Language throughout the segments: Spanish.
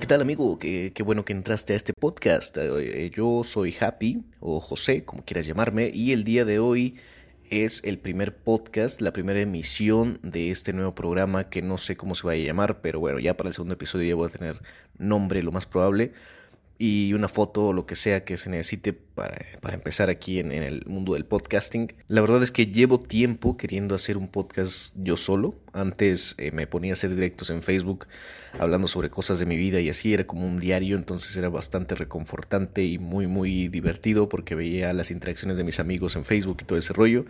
¿qué tal amigo? Qué, qué, bueno que entraste a este podcast. Eh, yo soy Happy o José, como quieras llamarme, y el día de hoy es el primer podcast, la primera emisión de este nuevo programa que no sé cómo se va a llamar, pero bueno, ya para el segundo episodio ya voy a tener nombre lo más probable y una foto o lo que sea que se necesite para, empezar aquí en, el mundo del podcasting. La verdad es que llevo tiempo queriendo hacer un podcast yo solo. Antes eh, me ponía a hacer directos en Facebook hablando sobre cosas de mi vida y así era como un diario, entonces era bastante reconfortante y muy muy divertido porque veía las interacciones de mis amigos en Facebook y todo ese rollo.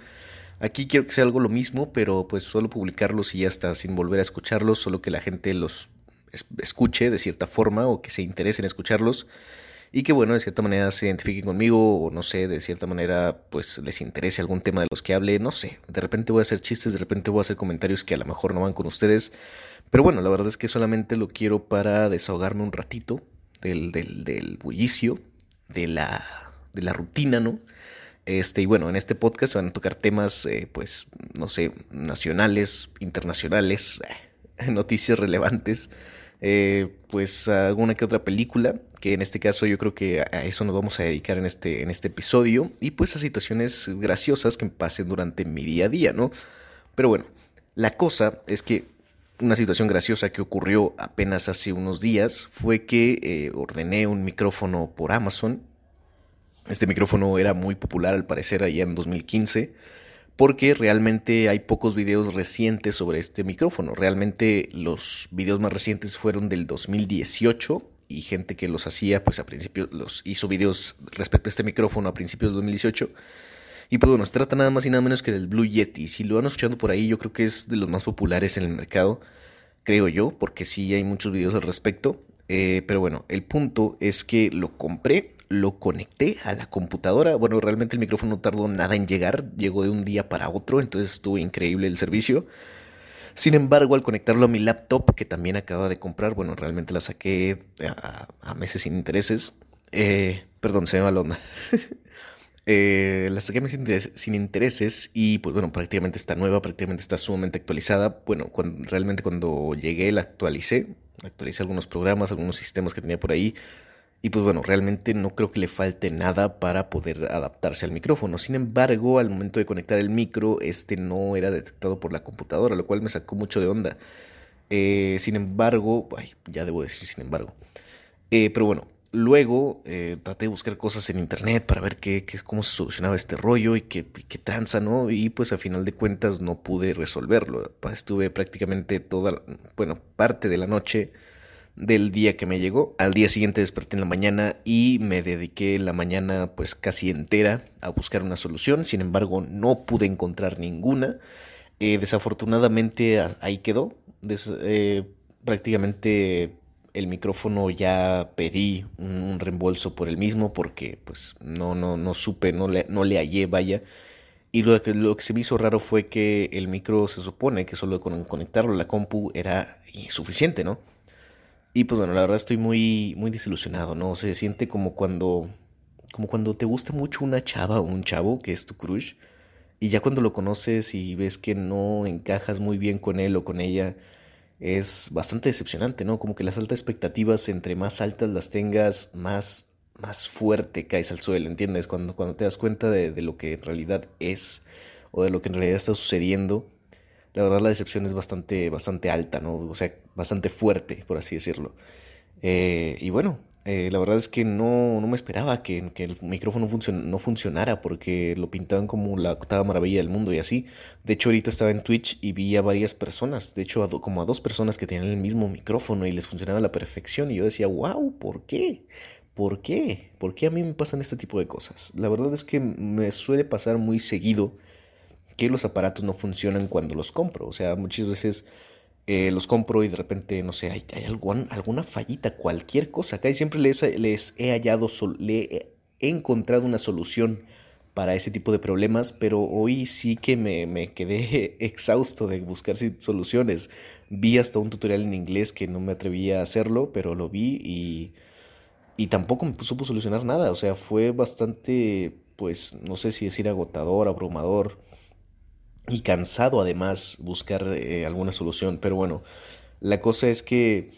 Aquí quiero que sea algo lo mismo, pero pues solo publicarlos y ya está, sin volver a escucharlos, solo que la gente los escuche de cierta forma o que se interese en escucharlos y que bueno, de cierta manera se identifiquen conmigo o no sé, de cierta manera pues les interese algún tema de los que hable, no sé, de repente voy a hacer chistes, de repente voy a hacer comentarios que a lo mejor no van con ustedes, pero bueno, la verdad es que solamente lo quiero para desahogarme un ratito del, del, bullicio, de la, de la rutina, ¿no? Este, y bueno, en este podcast se van a tocar temas, eh, pues, no sé, nacionales, internacionales, noticias relevantes, eh, pues alguna que otra película, que en este caso yo creo que a eso nos vamos a dedicar en este, en este episodio, y pues a situaciones graciosas que pasen durante mi día a día, ¿no? Pero bueno, la cosa es que una situación graciosa que ocurrió apenas hace unos días fue que eh, ordené un micrófono por Amazon. Este micrófono era muy popular al parecer allá en 2015 porque realmente hay pocos videos recientes sobre este micrófono. Realmente los videos más recientes fueron del 2018 y gente que los hacía, pues a principios, los hizo videos respecto a este micrófono a principios de 2018. Y pues bueno, se trata nada más y nada menos que del Blue Yeti. Si lo van escuchando por ahí, yo creo que es de los más populares en el mercado, creo yo, porque sí hay muchos videos al respecto. Eh, pero bueno, el punto es que lo compré lo conecté a la computadora. Bueno, realmente el micrófono no tardó nada en llegar, llegó de un día para otro, entonces estuvo increíble el servicio. Sin embargo, al conectarlo a mi laptop, que también acaba de comprar, bueno, realmente la saqué a, meses sin intereses. Eh, perdón, se me va la onda. Eh, la saqué sin, sin intereses y pues bueno, prácticamente está nueva, prácticamente está sumamente actualizada. Bueno, realmente cuando llegué la actualicé, actualicé algunos programas, algunos sistemas que tenía por ahí, y pues bueno, realmente no creo que le falte nada para poder adaptarse al micrófono. Sin embargo, al momento de conectar el micro, este no era detectado por la computadora, lo cual me sacó mucho de onda. Eh, sin embargo, ay, ya debo decir sin embargo. Eh, pero bueno, luego eh, traté de buscar cosas en internet para ver qué, cómo se solucionaba este rollo y qué, qué tranza, ¿no? Y pues a final de cuentas no pude resolverlo. Estuve prácticamente toda, bueno, parte de la noche del día que me llegó. Al día siguiente desperté en la mañana y me dediqué la mañana pues casi entera a buscar una solución. Sin embargo, no pude encontrar ninguna. Eh, desafortunadamente ahí quedó. Eh, prácticamente el micrófono ya pedí un, reembolso por el mismo porque pues no, no, no supe, no le, no le hallé, vaya. Y lo que, lo que se me hizo raro fue que el micro se supone que solo con conectarlo a la compu era suficiente, ¿no? Y pues bueno, la verdad estoy muy, muy desilusionado, ¿no? Se siente como cuando, como cuando te gusta mucho una chava o un chavo que es tu crush, y ya cuando lo conoces y ves que no encajas muy bien con él o con ella, es bastante decepcionante, ¿no? Como que las altas expectativas, entre más altas las tengas, más, más fuerte caes al suelo, ¿entiendes? Cuando, cuando te das cuenta de, de lo que en realidad es o de lo que en realidad está sucediendo la verdad la decepción es bastante, bastante alta, ¿no? O sea, bastante fuerte, por así decirlo. Eh, y bueno, eh, la verdad es que no, no me esperaba que, que el micrófono no funcionara porque lo pintaban como la octava maravilla del mundo y así. De hecho, ahorita estaba en Twitch y vi a varias personas, de hecho, como a dos personas que tenían el mismo micrófono y les funcionaba a la perfección. Y yo decía, wow, ¿por qué? ¿Por qué? ¿Por qué a mí me pasan este tipo de cosas? La verdad es que me suele pasar muy seguido que los aparatos no funcionan cuando los compro. O sea, muchas veces eh, los compro y de repente, no sé, hay, alguna fallita, cualquier cosa. Acá siempre les, he hallado, le he encontrado una solución para ese tipo de problemas, pero hoy sí que me, me, quedé exhausto de buscar soluciones. Vi hasta un tutorial en inglés que no me atrevía a hacerlo, pero lo vi y, y tampoco me supo solucionar nada. O sea, fue bastante, pues, no sé si decir agotador, abrumador y cansado además buscar eh, alguna solución. Pero bueno, la cosa es que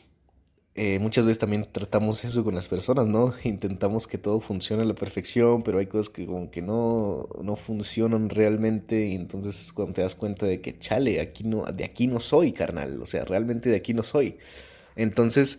eh, muchas veces también tratamos eso con las personas, ¿no? Intentamos que todo funcione a la perfección, pero hay cosas que como que no, no funcionan realmente y entonces cuando te das cuenta de que, chale, aquí no, de aquí no soy, carnal, o sea, realmente de aquí no soy. Entonces,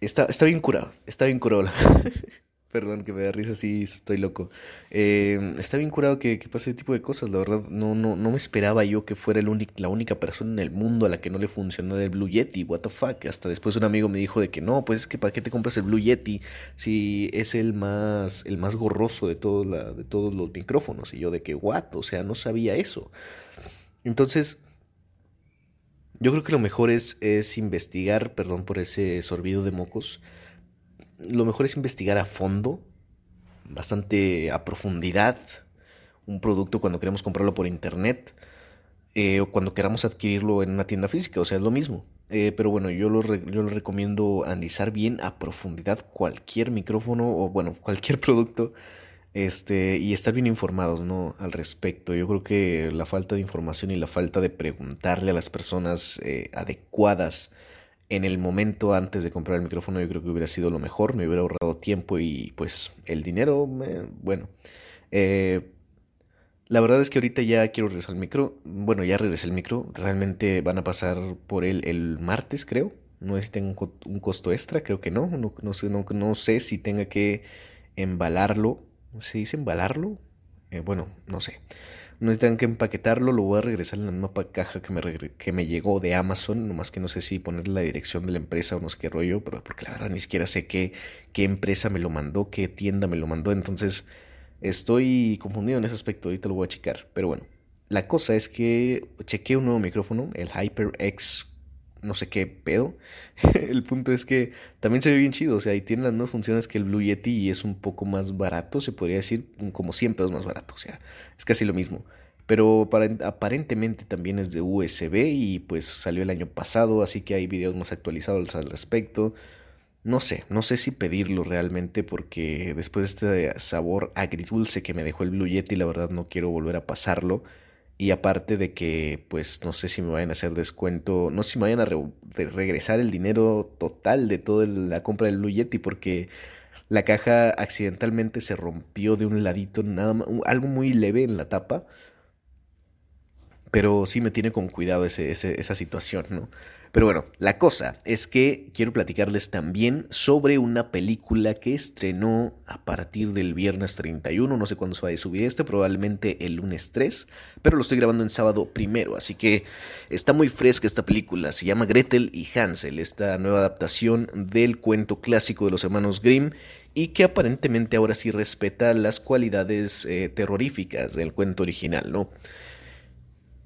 está, está bien curado, está bien curado. Perdón que me da risa, sí, estoy loco. Eh, está bien curado que, que, pase ese tipo de cosas, la verdad. No, no, no me esperaba yo que fuera el la única persona en el mundo a la que no le funcionó el Blue Yeti. What the fuck. Hasta después un amigo me dijo de que no, pues es que ¿para qué te compras el Blue Yeti si es el más, el más gorroso de, de todos los micrófonos? Y yo de que, what? O sea, no sabía eso. Entonces, yo creo que lo mejor es, es investigar, perdón por ese sorbido de mocos lo mejor es investigar a fondo, bastante a profundidad, un producto cuando queremos comprarlo por internet eh, o cuando queramos adquirirlo en una tienda física, o sea, es lo mismo. Eh, pero bueno, yo lo, yo lo recomiendo analizar bien a profundidad cualquier micrófono o bueno, cualquier producto este, y estar bien informados ¿no? al respecto. Yo creo que la falta de información y la falta de preguntarle a las personas eh, adecuadas en el momento antes de comprar el micrófono yo creo que hubiera sido lo mejor, me hubiera ahorrado tiempo y pues el dinero, bueno. Eh, la verdad es que ahorita ya quiero regresar al micro, bueno, ya regresé el micro, realmente van a pasar por él el martes creo, no sé si tengo un costo extra, creo que no, no, sé, no, sé si tenga que embalarlo, ¿se dice embalarlo? Eh, bueno, no sé no tengan que empaquetarlo, lo voy a regresar en la misma caja que me, que me llegó de Amazon, nomás que no sé si ponerle la dirección de la empresa o no sé qué rollo, pero porque la verdad ni siquiera sé qué, qué empresa me lo mandó, qué tienda me lo mandó, entonces estoy confundido en ese aspecto, ahorita lo voy a checar, pero bueno, la cosa es que chequé un nuevo micrófono, el HyperX no sé qué pedo. el punto es que también se ve bien chido, o sea, y tiene las mismas funciones que el Blue Yeti y es un poco más barato, se podría decir, como 100 pesos más barato, o sea, es casi lo mismo. Pero aparentemente también es de USB y pues salió el año pasado, así que hay videos más actualizados al respecto. No sé, no sé si pedirlo realmente porque después de este sabor agridulce que me dejó el Blue Yeti, la verdad no quiero volver a pasarlo. Y aparte de que, pues, no sé si me vayan a hacer descuento, no sé si me vayan a regresar el dinero total de toda la compra del Blue porque la caja accidentalmente se rompió de un ladito, nada más, algo muy leve en la tapa. Pero sí me tiene con cuidado ese, esa situación, ¿no? Pero bueno, la cosa es que quiero platicarles también sobre una película que estrenó a partir del viernes 31, no sé cuándo se va a subir este, probablemente el lunes 3, pero lo estoy grabando en sábado primero, así que está muy fresca esta película, se llama Gretel y Hansel, esta nueva adaptación del cuento clásico de los hermanos Grimm y que aparentemente ahora sí respeta las cualidades eh, terroríficas del cuento original, ¿no?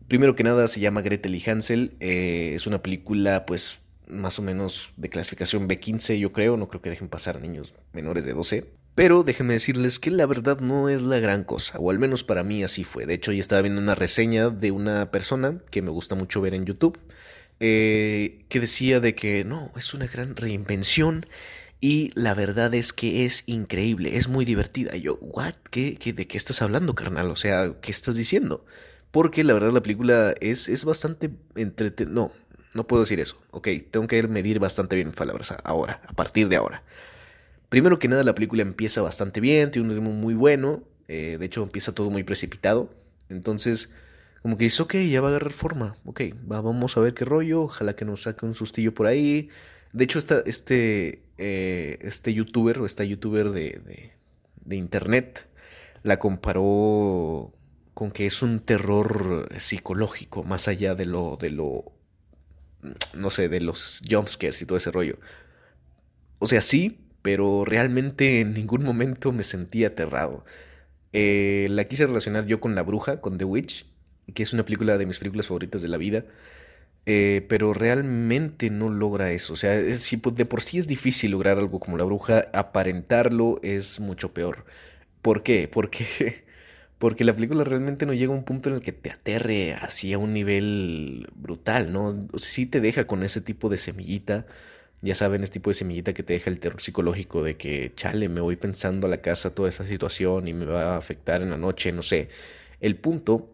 Primero que nada se llama Gretel y Hansel. Eh, es una película pues más o menos de clasificación B15 yo creo. No creo que dejen pasar a niños menores de 12. Pero déjenme decirles que la verdad no es la gran cosa, o al menos para mí así fue. De hecho, ya estaba viendo una reseña de una persona que me gusta mucho ver en YouTube, eh, que decía de que no, es una gran reinvención y la verdad es que es increíble, es muy divertida. Y yo, ¿what? ¿Qué, qué, ¿De qué estás hablando, carnal? O sea, ¿qué estás diciendo? Porque la verdad la película es, es bastante entretenida. No, no puedo decir eso. Ok, tengo que medir bastante bien palabras ahora, a partir de ahora. Primero que nada, la película empieza bastante bien, tiene un ritmo muy bueno. Eh, de hecho, empieza todo muy precipitado. Entonces, como que dice, ok, ya va a agarrar forma. Ok, vamos a ver qué rollo. Ojalá que nos saque un sustillo por ahí. De hecho, esta, este, eh, este youtuber o esta youtuber de, de internet la comparó con que es un terror psicológico, más allá de lo, de lo, no sé, de los jumpscares y todo ese rollo. O sea, sí, pero realmente en ningún momento me sentí aterrado. Eh, la quise relacionar yo con La Bruja, con The Witch, que es una película de mis películas favoritas de la vida. Eh, pero realmente no logra eso. O sea, si de por sí es difícil lograr algo como la bruja, aparentarlo es mucho peor. ¿Por qué? Porque porque la película realmente no llega a un punto en el que te aterre así a un nivel brutal, ¿no? Sí te deja con ese tipo de semillita, ya saben, ese tipo de semillita que te deja el terror psicológico de que, chale, me voy pensando a la casa toda esa situación y me va a afectar en la noche, no sé. El punto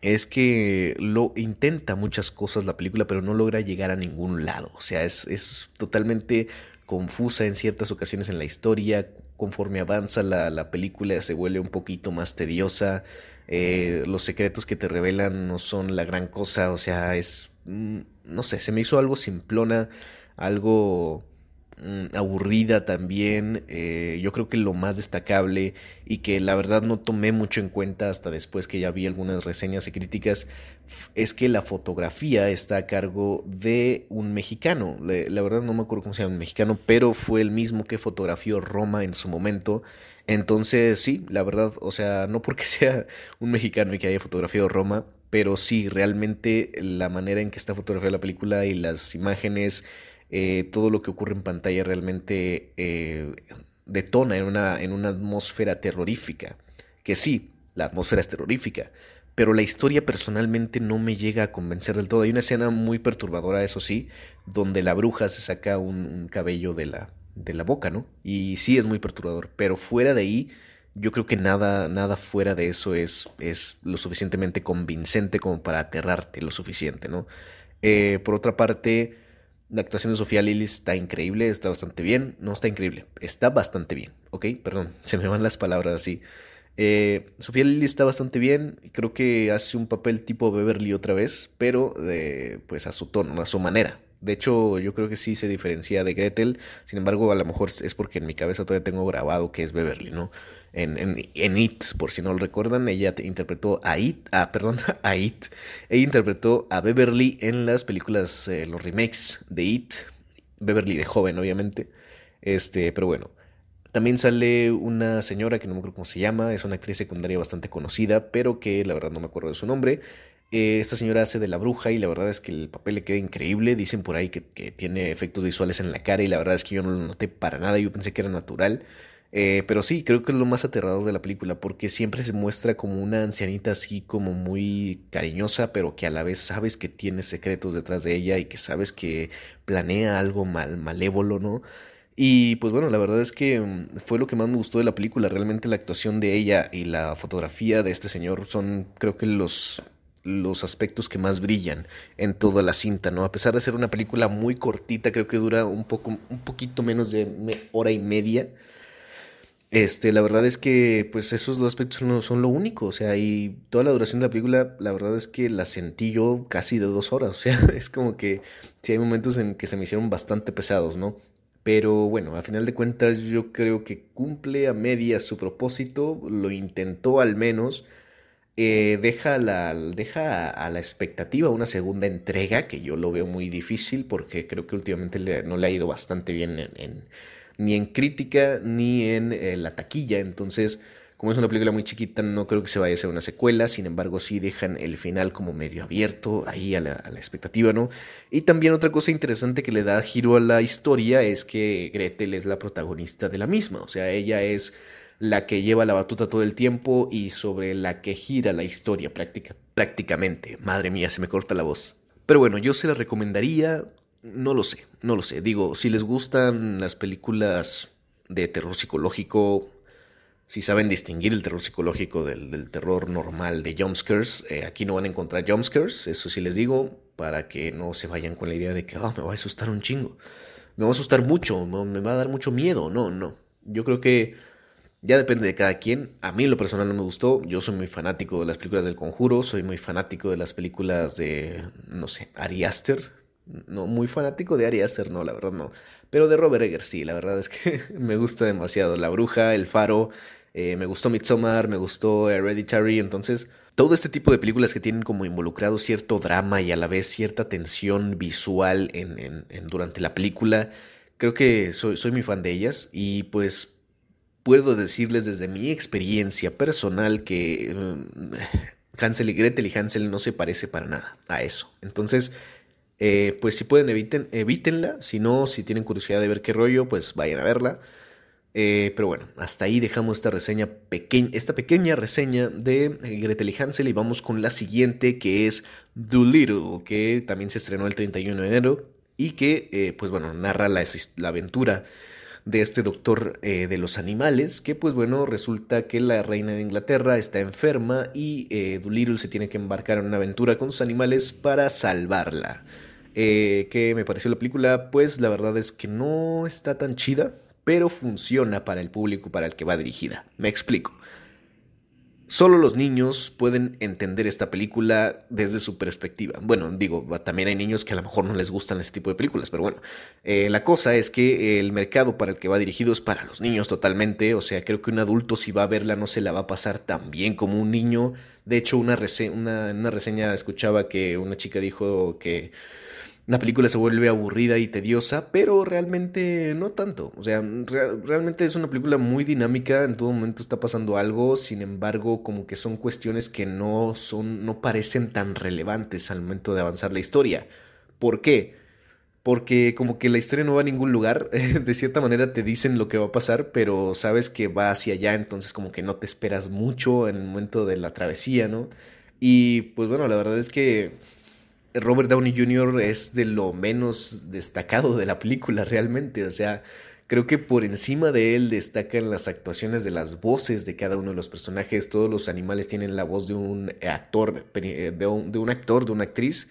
es que lo intenta muchas cosas la película, pero no logra llegar a ningún lado. O sea, es, es totalmente confusa en ciertas ocasiones en la historia. Conforme avanza la, la película se vuelve un poquito más tediosa. Eh, los secretos que te revelan no son la gran cosa. O sea, es... Mm, no sé, se me hizo algo simplona, algo aburrida también. Eh, yo creo que lo más destacable y que la verdad no tomé mucho en cuenta hasta después que ya vi algunas reseñas y críticas es que la fotografía está a cargo de un mexicano. La, verdad no me acuerdo cómo se llama un mexicano, pero fue el mismo que fotografió Roma en su momento. Entonces sí, la verdad, o sea, no porque sea un mexicano y que haya fotografiado Roma, pero sí, realmente la manera en que está fotografiada la película y las imágenes eh, todo lo que ocurre en pantalla realmente eh, detona en una, en una atmósfera terrorífica. Que sí, la atmósfera es terrorífica, pero la historia personalmente no me llega a convencer del todo. Hay una escena muy perturbadora, eso sí, donde la bruja se saca un, cabello de la, de la boca, ¿no? Y sí es muy perturbador, pero fuera de ahí, yo creo que nada, nada fuera de eso es, es lo suficientemente convincente como para aterrarte lo suficiente, ¿no? Eh, por otra parte, la actuación de Sofía Lili está increíble, está bastante bien. No está increíble, está bastante bien, ¿ok? Perdón, se me van las palabras así. Eh, Sofía Lili está bastante bien, creo que hace un papel tipo Beverly otra vez, pero de, pues a su tono, a su manera. De hecho, yo creo que sí se diferencia de Gretel, sin embargo, a lo mejor es porque en mi cabeza todavía tengo grabado que es Beverly, ¿no? En, en, It, por si no lo recuerdan, ella interpretó a It, ah, perdón, a It, ella interpretó a Beverly en las películas, eh, los remakes de It, Beverly de joven, obviamente, este, pero bueno. También sale una señora que no me acuerdo cómo se llama, es una actriz secundaria bastante conocida, pero que la verdad no me acuerdo de su nombre. Eh, esta señora hace de la bruja y la verdad es que el papel le queda increíble. Dicen por ahí que, que, tiene efectos visuales en la cara y la verdad es que yo no lo noté para nada, yo pensé que era natural. Eh, pero sí, creo que es lo más aterrador de la película, porque siempre se muestra como una ancianita así como muy cariñosa, pero que a la vez sabes que tiene secretos detrás de ella y que sabes que planea algo mal, malévolo, ¿no? Y pues bueno, la verdad es que mm, fue lo que más me gustó de la película. Realmente la actuación de ella y la fotografía de este señor son creo que los, los aspectos que más brillan en toda la cinta, ¿no? A pesar de ser una película muy cortita, creo que dura un poco, un poquito menos de hora y media. Este, la verdad es que, pues, esos dos aspectos no son lo único. O sea, y toda la duración de la película, la verdad es que la sentí yo casi de dos horas. O sea, es como que sí hay momentos en que se me hicieron bastante pesados, ¿no? Pero bueno, a final de cuentas, yo creo que cumple a medias su propósito, lo intentó al menos. Eh, deja, la, deja a, la expectativa una segunda entrega, que yo lo veo muy difícil porque creo que últimamente no le ha ido bastante bien en ni en crítica ni en eh, la taquilla. Entonces, como es una película muy chiquita, no creo que se vaya a hacer una secuela. Sin embargo, sí dejan el final como medio abierto ahí a la, expectativa, ¿no? Y también otra cosa interesante que le da giro a la historia es que Gretel es la protagonista de la misma. O sea, ella es la que lleva la batuta todo el tiempo y sobre la que gira la historia práctica, prácticamente. Madre mía, se me corta la voz. Pero bueno, yo se la recomendaría no lo sé, no lo sé. Digo, si les gustan las películas de terror psicológico, si saben distinguir el terror psicológico del, terror normal de jumpscares, eh, aquí no van a encontrar jumpscares, eso sí les digo, para que no se vayan con la idea de que oh, me va a asustar un chingo. Me va a asustar mucho, me va a dar mucho miedo. No, no. Yo creo que ya depende de cada quien. A mí lo personal no me gustó. Yo soy muy fanático de las películas del conjuro, soy muy fanático de las películas de, no sé, Ari Aster, no muy fanático de Ari Aster, no, la verdad no. Pero de Robert Eggers sí, la verdad es que me gusta demasiado. La Bruja, El Faro, eh, me gustó Midsommar, me gustó Hereditary, entonces todo este tipo de películas que tienen como involucrado cierto drama y a la vez cierta tensión visual en, durante la película, creo que soy, soy muy fan de ellas y pues puedo decirles desde mi experiencia personal que mm, Hansel y Gretel y Hansel no se parece para nada a eso. Entonces, eh, pues si pueden, eviten, evítenla. Si no, si tienen curiosidad de ver qué rollo, pues vayan a verla. Eh, pero bueno, hasta ahí dejamos esta reseña pequeña, esta pequeña reseña de Gretel y Hansel y vamos con la siguiente que es Doolittle, que también se estrenó el 31 de enero y que, eh, pues bueno, narra la, la aventura de este doctor de los animales, que pues bueno, resulta que la reina de Inglaterra está enferma y Doolittle se tiene que embarcar en una aventura con sus animales para salvarla. Eh, ¿Qué me pareció la película? Pues la verdad es que no está tan chida, pero funciona para el público para el que va dirigida. Me explico. Solo los niños pueden entender esta película desde su perspectiva. Bueno, digo, también hay niños que a lo mejor no les gustan este tipo de películas, pero bueno, eh, la cosa es que el mercado para el que va dirigido es para los niños totalmente, o sea, creo que un adulto si va a verla no se la va a pasar tan bien como un niño. De hecho, una, una, una reseña escuchaba que una chica dijo que la película se vuelve aburrida y tediosa, pero realmente no tanto. O sea, realmente es una película muy dinámica, en todo momento está pasando algo, sin embargo, como que son cuestiones que no son no parecen tan relevantes al momento de avanzar la historia. ¿Por qué? Porque como que la historia no va a ningún lugar, de cierta manera te dicen lo que va a pasar, pero sabes que va hacia allá, entonces como que no te esperas mucho en el momento de la travesía, ¿no? Y pues bueno, la verdad es que Robert Downey Jr. es de lo menos destacado de la película realmente, o sea, creo que por encima de él destacan las actuaciones de las voces de cada uno de los personajes, todos los animales tienen la voz de un actor, de un, de un actor, de una actriz,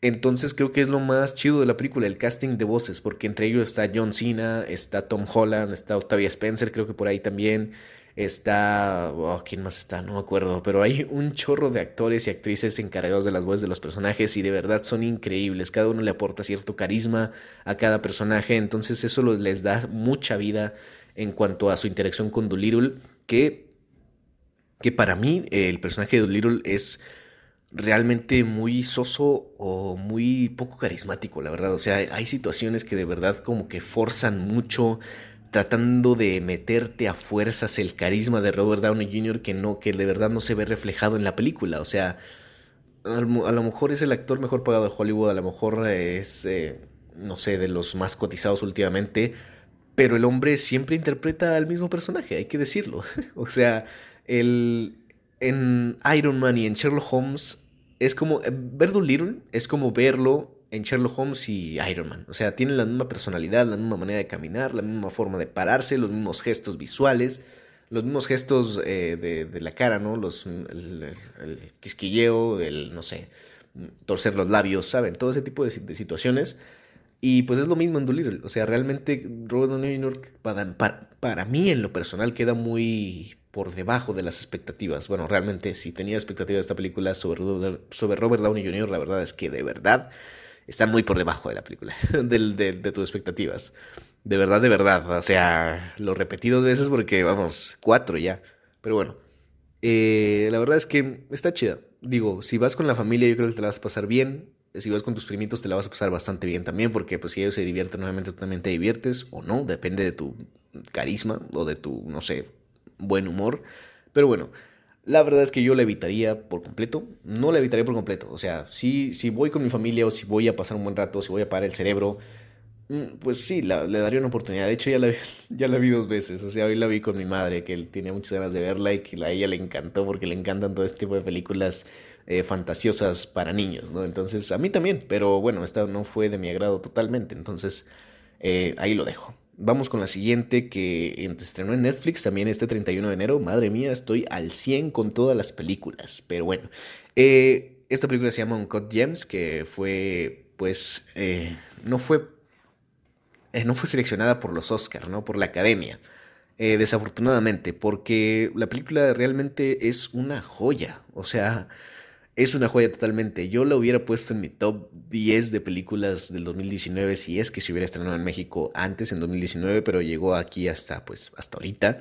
entonces creo que es lo más chido de la película, el casting de voces, porque entre ellos está John Cena, está Tom Holland, está Octavia Spencer, creo que por ahí también. Está. Oh, ¿Quién más está? No me acuerdo. Pero hay un chorro de actores y actrices encargados de las voces de los personajes y de verdad son increíbles. Cada uno le aporta cierto carisma a cada personaje. Entonces eso les da mucha vida en cuanto a su interacción con Doolittle. Que, que para mí el personaje de Doolittle es realmente muy soso o muy poco carismático, la verdad. O sea, hay situaciones que de verdad como que forzan mucho tratando de meterte a fuerzas el carisma de Robert Downey Jr. que no, que de verdad no se ve reflejado en la película. O sea, a lo mejor es el actor mejor pagado de Hollywood, a lo mejor es, eh, no sé, de los más cotizados últimamente, pero el hombre siempre interpreta al mismo personaje, hay que decirlo. o sea, el, en Iron Man y en Sherlock Holmes es como, eh, ver Little es como verlo en Sherlock Holmes y Iron Man. O sea, tienen la misma personalidad, la misma manera de caminar, la misma forma de pararse, los mismos gestos visuales, los mismos gestos eh, de, la cara, ¿no? Los, el, quisquilleo, el, no sé, torcer los labios, ¿saben? Todo ese tipo de, situaciones. Y pues es lo mismo en Dolittle. O sea, realmente Robert Downey Jr. Para, para, mí en lo personal queda muy por debajo de las expectativas. Bueno, realmente si tenía expectativas de esta película sobre, sobre Robert Downey Jr., la verdad es que de verdad están muy por debajo de la película, de, tus expectativas. De verdad, de verdad. O sea, lo repetí dos veces porque, vamos, cuatro ya. Pero bueno, eh, la verdad es que está chida. Digo, si vas con la familia, yo creo que te la vas a pasar bien. Si vas con tus primitos, te la vas a pasar bastante bien también, porque pues si ellos se divierten, nuevamente tú también te diviertes, o no, depende de tu carisma o de tu, no sé, buen humor. Pero bueno, la verdad es que yo la evitaría por completo. No la evitaría por completo. O sea, si, si voy con mi familia o si voy a pasar un buen rato, si voy a parar el cerebro, mm, pues sí, le daría una oportunidad. De hecho, ya la, ya la vi dos veces. O sea, hoy la vi con mi madre, que él tenía muchas ganas de verla y que a ella le encantó porque le encantan todo este tipo de películas eh, fantasiosas para niños, ¿no? Entonces, a mí también, pero bueno, esta no fue de mi agrado totalmente. Entonces, eh, ahí lo dejo. Vamos con la siguiente que estrenó en Netflix también este 31 de enero. Madre mía, estoy al 100 con todas las películas. Pero bueno, eh, esta película se llama Uncut Gems, que fue, pues, eh, no fue, eh, no fue seleccionada por los Oscars, ¿no? Por la Academia. desafortunadamente, porque la película realmente es una joya. O sea, es una joya totalmente. Yo la hubiera puesto en mi top 10 de películas del 2019 si es que se hubiera estrenado en México antes, en 2019, pero llegó aquí hasta, pues, hasta ahorita.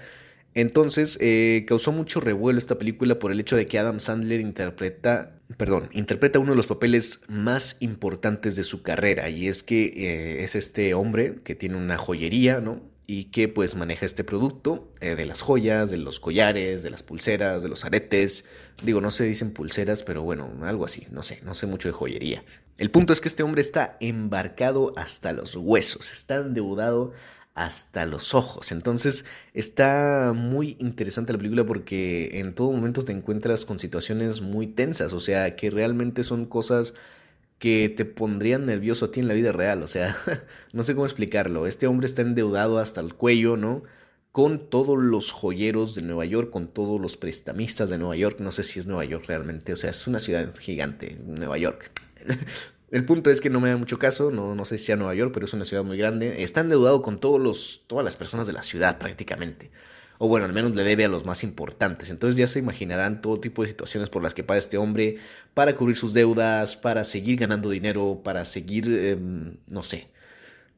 Entonces, eh, causó mucho revuelo esta película por el hecho de que Adam Sandler interpreta, perdón, interpreta uno de los papeles más importantes de su carrera y es que eh, es este hombre que tiene una joyería, ¿no? Y que pues maneja este producto eh, de las joyas, de los collares, de las pulseras, de los aretes. Digo, no se dicen pulseras, pero bueno, algo así, no sé, no sé mucho de joyería. El punto es que este hombre está embarcado hasta los huesos, está endeudado hasta los ojos. Entonces está muy interesante la película porque en todo momento te encuentras con situaciones muy tensas, o sea, que realmente son cosas que te pondrían nervioso a ti en la vida real. O sea, no sé cómo explicarlo. Este hombre está endeudado hasta el cuello, ¿no? Con todos los joyeros de Nueva York, con todos los prestamistas de Nueva York. No sé si es Nueva York realmente. O sea, es una ciudad gigante, Nueva York. El punto es que no me da mucho caso, no, no sé si sea Nueva York, pero es una ciudad muy grande. Está endeudado con todos los, todas las personas de la ciudad prácticamente. O bueno, al menos le debe a los más importantes. Entonces ya se imaginarán todo tipo de situaciones por las que paga este hombre para cubrir sus deudas, para seguir ganando dinero, para seguir, em, no sé.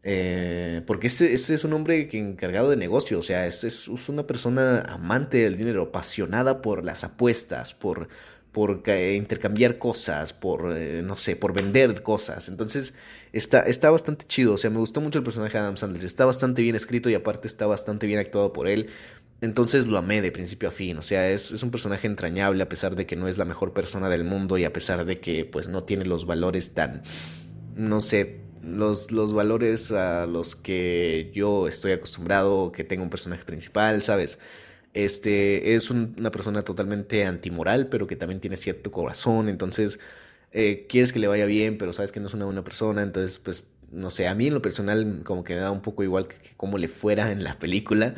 Eh, porque este, este, es un hombre que encargado de negocio, o sea, es, es una persona amante del dinero, apasionada por las apuestas, por por intercambiar cosas, por, eh, no sé, por vender cosas. Entonces, está, está bastante chido. O sea, me gustó mucho el personaje de Adam Sandler. Está bastante bien escrito y aparte está bastante bien actuado por él. Entonces lo amé de principio a fin. O sea, es, es un personaje entrañable a pesar de que no es la mejor persona del mundo y a pesar de que, pues, no tiene los valores tan, no sé, los, los valores a los que yo estoy acostumbrado, que tenga un personaje principal, ¿sabes? Este es una persona totalmente antimoral, pero que también tiene cierto corazón. Entonces, eh, quieres que le vaya bien, pero sabes que no es una buena persona. Entonces, pues, no sé, a mí en lo personal como que me da un poco igual que cómo le fuera en la película.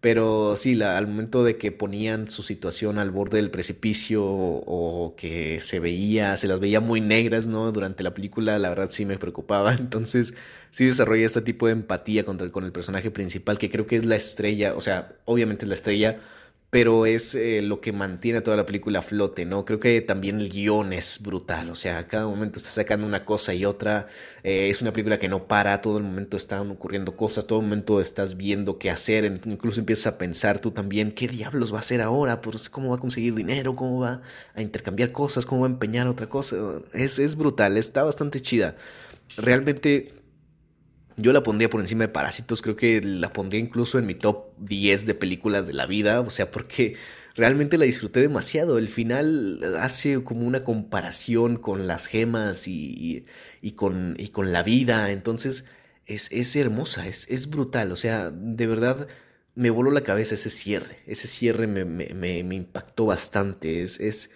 Pero sí, la, al momento de que ponían su situación al borde del precipicio o, que se veía, se las veía muy negras, ¿no? Durante la película, la verdad sí me preocupaba. Entonces, sí desarrolla este tipo de empatía contra, con el personaje principal, que creo que es la estrella, o sea, obviamente es la estrella pero es eh, lo que mantiene toda la película a flote, ¿no? Creo que también el guion es brutal, o sea, a cada momento está sacando una cosa y otra, eh, es una película que no para, todo el momento están ocurriendo cosas, todo el momento estás viendo qué hacer, incluso empiezas a pensar tú también, ¿qué diablos va a hacer ahora? Pues, ¿Cómo va a conseguir dinero? ¿Cómo va a intercambiar cosas? ¿Cómo va a empeñar otra cosa? Es, es brutal, está bastante chida. Realmente yo la pondría por encima de Parásitos, creo que la pondría incluso en mi top 10 de películas de la vida, o sea, porque realmente la disfruté demasiado. El final hace como una comparación con las gemas y, con, y con, la vida, entonces es, es hermosa, es, es, brutal, o sea, de verdad me voló la cabeza ese cierre, ese cierre me, me, impactó bastante, es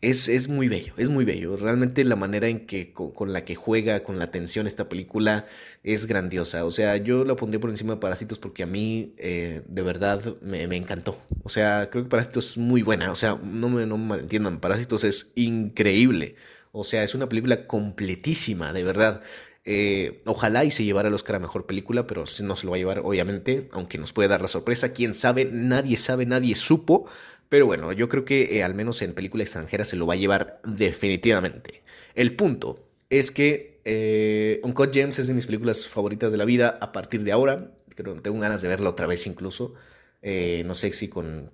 es, es, muy bello, es muy bello. Realmente la manera en que con, la que juega con la tensión esta película es grandiosa. O sea, yo la pondría por encima de Parásitos porque a mí eh, de verdad me, encantó. O sea, creo que Parásitos es muy buena. O sea, no me, no me malentiendan, Parásitos es increíble. O sea, es una película completísima, de verdad. Eh, ojalá y se llevara el Oscar a Mejor Película, pero no se lo va a llevar, obviamente, aunque nos puede dar la sorpresa. Quién sabe, nadie sabe, nadie supo. Pero bueno, yo creo que eh, al menos en película extranjera se lo va a llevar definitivamente. El punto es que eh, Uncut Gems es de mis películas favoritas de la vida a partir de ahora. Creo, tengo ganas de verla otra vez incluso. Eh, no sé si con,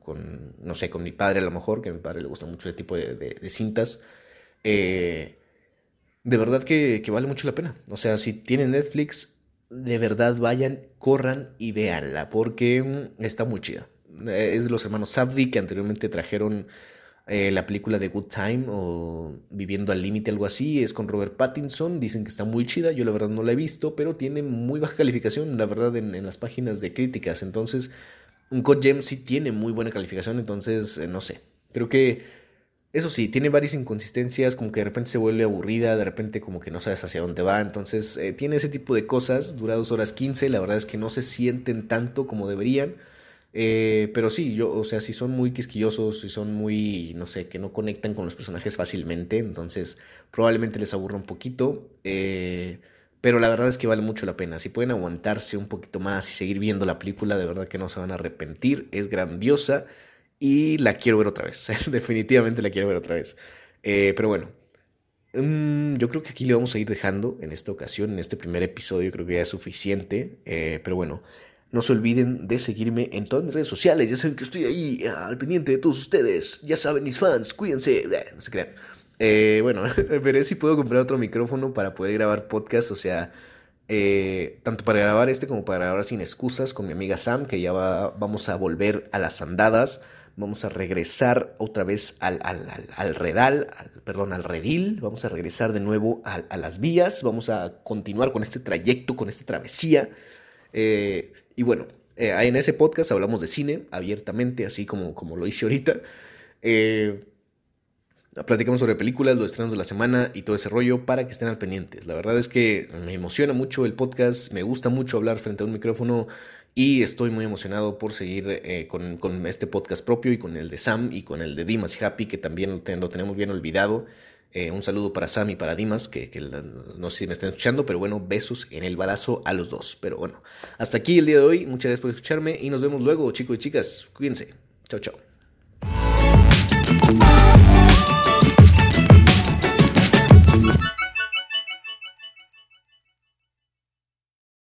no sé, con mi padre a lo mejor, que a mi padre le gusta mucho ese tipo de, cintas. de verdad que, que, vale mucho la pena. O sea, si tienen Netflix, de verdad vayan, corran y véanla, porque mm, está muy chida. Eh, es de los hermanos Safdie que anteriormente trajeron eh, la película de Good Time o Viviendo al Límite, algo así. Es con Robert Pattinson. Dicen que está muy chida. Yo la verdad no la he visto, pero tiene muy baja calificación, la verdad, en, las páginas de críticas. Entonces, un Code Gem sí tiene muy buena calificación. Entonces, eh, no sé. Creo que. Eso sí, tiene varias inconsistencias, como que de repente se vuelve aburrida, de repente como que no sabes hacia dónde va, entonces tiene ese tipo de cosas, dura dos horas 15, la verdad es que no se sienten tanto como deberían, eh, pero sí, yo, o sea, si son muy quisquillosos, si son muy, no sé, que no conectan con los personajes fácilmente, entonces probablemente les aburra un poquito. Eh, pero la verdad es que vale mucho la pena. Si pueden aguantarse un poquito más y seguir viendo la película, de verdad que no se van a arrepentir. Es grandiosa y la quiero ver otra vez. Definitivamente la quiero ver otra vez. Eh, pero bueno, mm, yo creo que aquí le vamos a ir dejando en esta ocasión, en este primer episodio. Creo que ya es suficiente. pero bueno, no se olviden de seguirme en todas mis redes sociales. Ya saben que estoy ahí al pendiente de todos ustedes. Ya saben, mis fans, cuídense. Eh, no se crean. Eh, bueno, veré si puedo comprar otro micrófono para poder grabar podcast. O sea, eh, tanto para grabar este como para grabar sin excusas con mi amiga Sam, que ya va, vamos a volver a las andadas. Vamos a regresar otra vez al, al, al, redal, perdón, al redil. Vamos a regresar de nuevo a, las vías. Vamos a continuar con este trayecto, con esta travesía. Eh, y bueno, eh, en ese podcast hablamos de cine abiertamente, así como, como lo hice ahorita. Eh, platicamos sobre películas, los estrenos de la semana y todo ese rollo para que estén al pendientes. La verdad es que me emociona mucho el podcast, me gusta mucho hablar frente a un micrófono y estoy muy emocionado por seguir eh, con, este podcast propio y con el de Sam y con el de Dimas y Happy, que también lo, tenemos bien olvidado. Eh, un saludo para Sam y para Dimas, que, no sé si me están escuchando, pero bueno, besos en el barazo a los dos. Pero bueno, hasta aquí el día de hoy. Muchas gracias por escucharme y nos vemos luego, chicos y chicas. Cuídense. Chao, chao.